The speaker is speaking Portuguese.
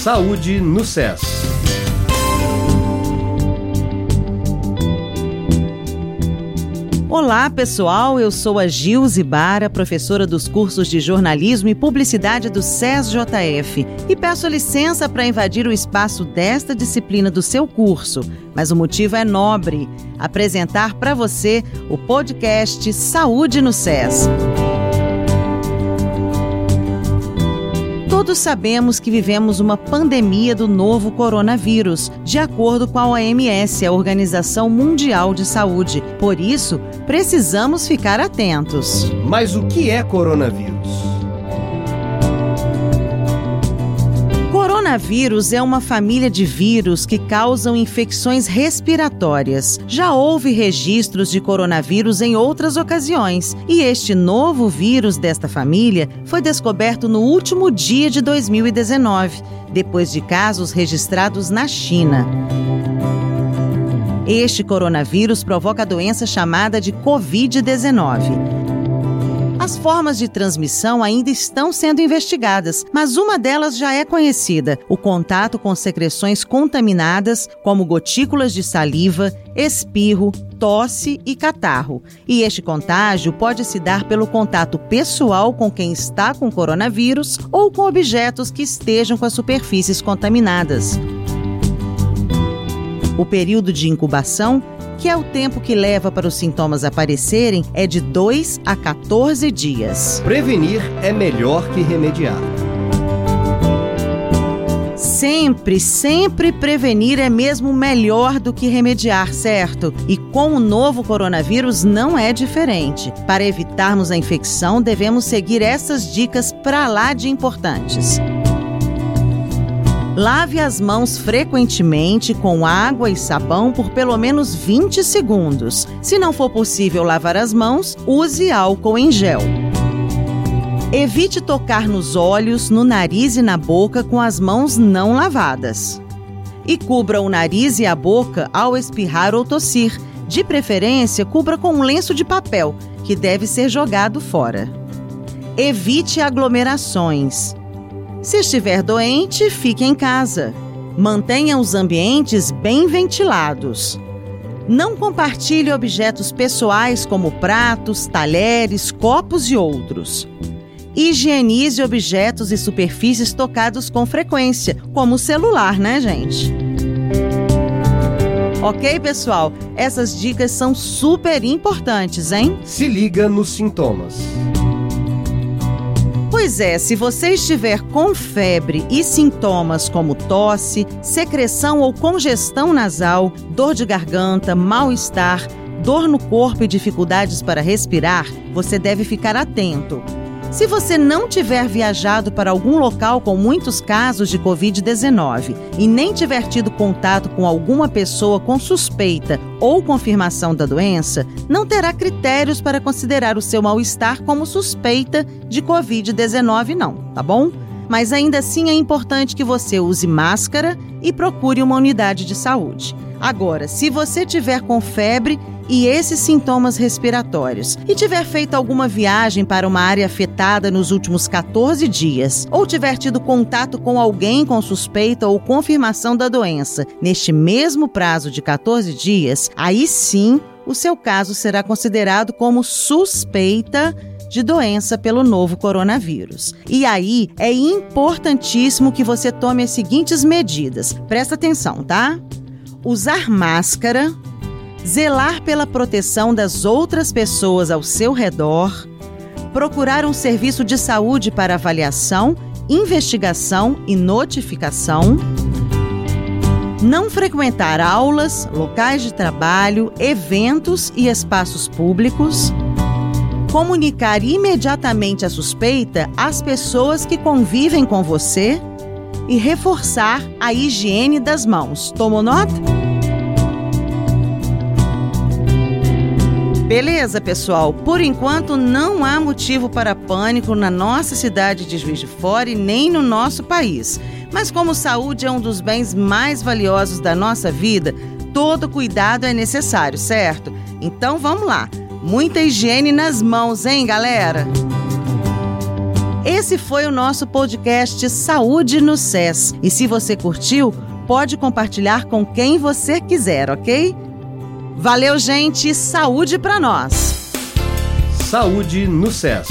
Saúde no SES. Olá, pessoal. Eu sou a Gil Zibara, professora dos cursos de jornalismo e publicidade do SESJF, e peço licença para invadir o espaço desta disciplina do seu curso. Mas o motivo é nobre: apresentar para você o podcast Saúde no SES. Todos sabemos que vivemos uma pandemia do novo coronavírus, de acordo com a OMS, a Organização Mundial de Saúde. Por isso, precisamos ficar atentos. Mas o que é coronavírus? Coronavírus é uma família de vírus que causam infecções respiratórias. Já houve registros de coronavírus em outras ocasiões, e este novo vírus desta família foi descoberto no último dia de 2019, depois de casos registrados na China. Este coronavírus provoca a doença chamada de Covid-19. As formas de transmissão ainda estão sendo investigadas, mas uma delas já é conhecida: o contato com secreções contaminadas, como gotículas de saliva, espirro, tosse e catarro. E este contágio pode se dar pelo contato pessoal com quem está com coronavírus ou com objetos que estejam com as superfícies contaminadas. O período de incubação que é o tempo que leva para os sintomas aparecerem, é de 2 a 14 dias. Prevenir é melhor que remediar. Sempre, sempre prevenir é mesmo melhor do que remediar, certo? E com o novo coronavírus não é diferente. Para evitarmos a infecção, devemos seguir essas dicas para lá de importantes. Lave as mãos frequentemente com água e sabão por pelo menos 20 segundos. Se não for possível lavar as mãos, use álcool em gel. Evite tocar nos olhos, no nariz e na boca com as mãos não lavadas. E cubra o nariz e a boca ao espirrar ou tossir. De preferência, cubra com um lenço de papel, que deve ser jogado fora. Evite aglomerações. Se estiver doente, fique em casa. Mantenha os ambientes bem ventilados. Não compartilhe objetos pessoais como pratos, talheres, copos e outros. Higienize objetos e superfícies tocados com frequência, como o celular, né, gente? Ok, pessoal? Essas dicas são super importantes, hein? Se liga nos sintomas. Pois é, se você estiver com febre e sintomas como tosse, secreção ou congestão nasal, dor de garganta, mal-estar, dor no corpo e dificuldades para respirar, você deve ficar atento. Se você não tiver viajado para algum local com muitos casos de Covid-19 e nem tiver tido contato com alguma pessoa com suspeita ou confirmação da doença, não terá critérios para considerar o seu mal-estar como suspeita de Covid-19, não, tá bom? Mas ainda assim é importante que você use máscara e procure uma unidade de saúde. Agora, se você tiver com febre e esses sintomas respiratórios e tiver feito alguma viagem para uma área afetada nos últimos 14 dias ou tiver tido contato com alguém com suspeita ou confirmação da doença neste mesmo prazo de 14 dias, aí sim o seu caso será considerado como suspeita de doença pelo novo coronavírus. E aí é importantíssimo que você tome as seguintes medidas. Presta atenção, tá? Usar máscara, zelar pela proteção das outras pessoas ao seu redor, procurar um serviço de saúde para avaliação, investigação e notificação, não frequentar aulas, locais de trabalho, eventos e espaços públicos, comunicar imediatamente a suspeita às pessoas que convivem com você e reforçar a higiene das mãos. Tomou nota? Beleza, pessoal? Por enquanto não há motivo para pânico na nossa cidade de Juiz de Fora e nem no nosso país. Mas como saúde é um dos bens mais valiosos da nossa vida, todo cuidado é necessário, certo? Então vamos lá. Muita higiene nas mãos, hein, galera? Esse foi o nosso podcast Saúde no SES. E se você curtiu, pode compartilhar com quem você quiser, ok? Valeu, gente! Saúde para nós! Saúde no SES.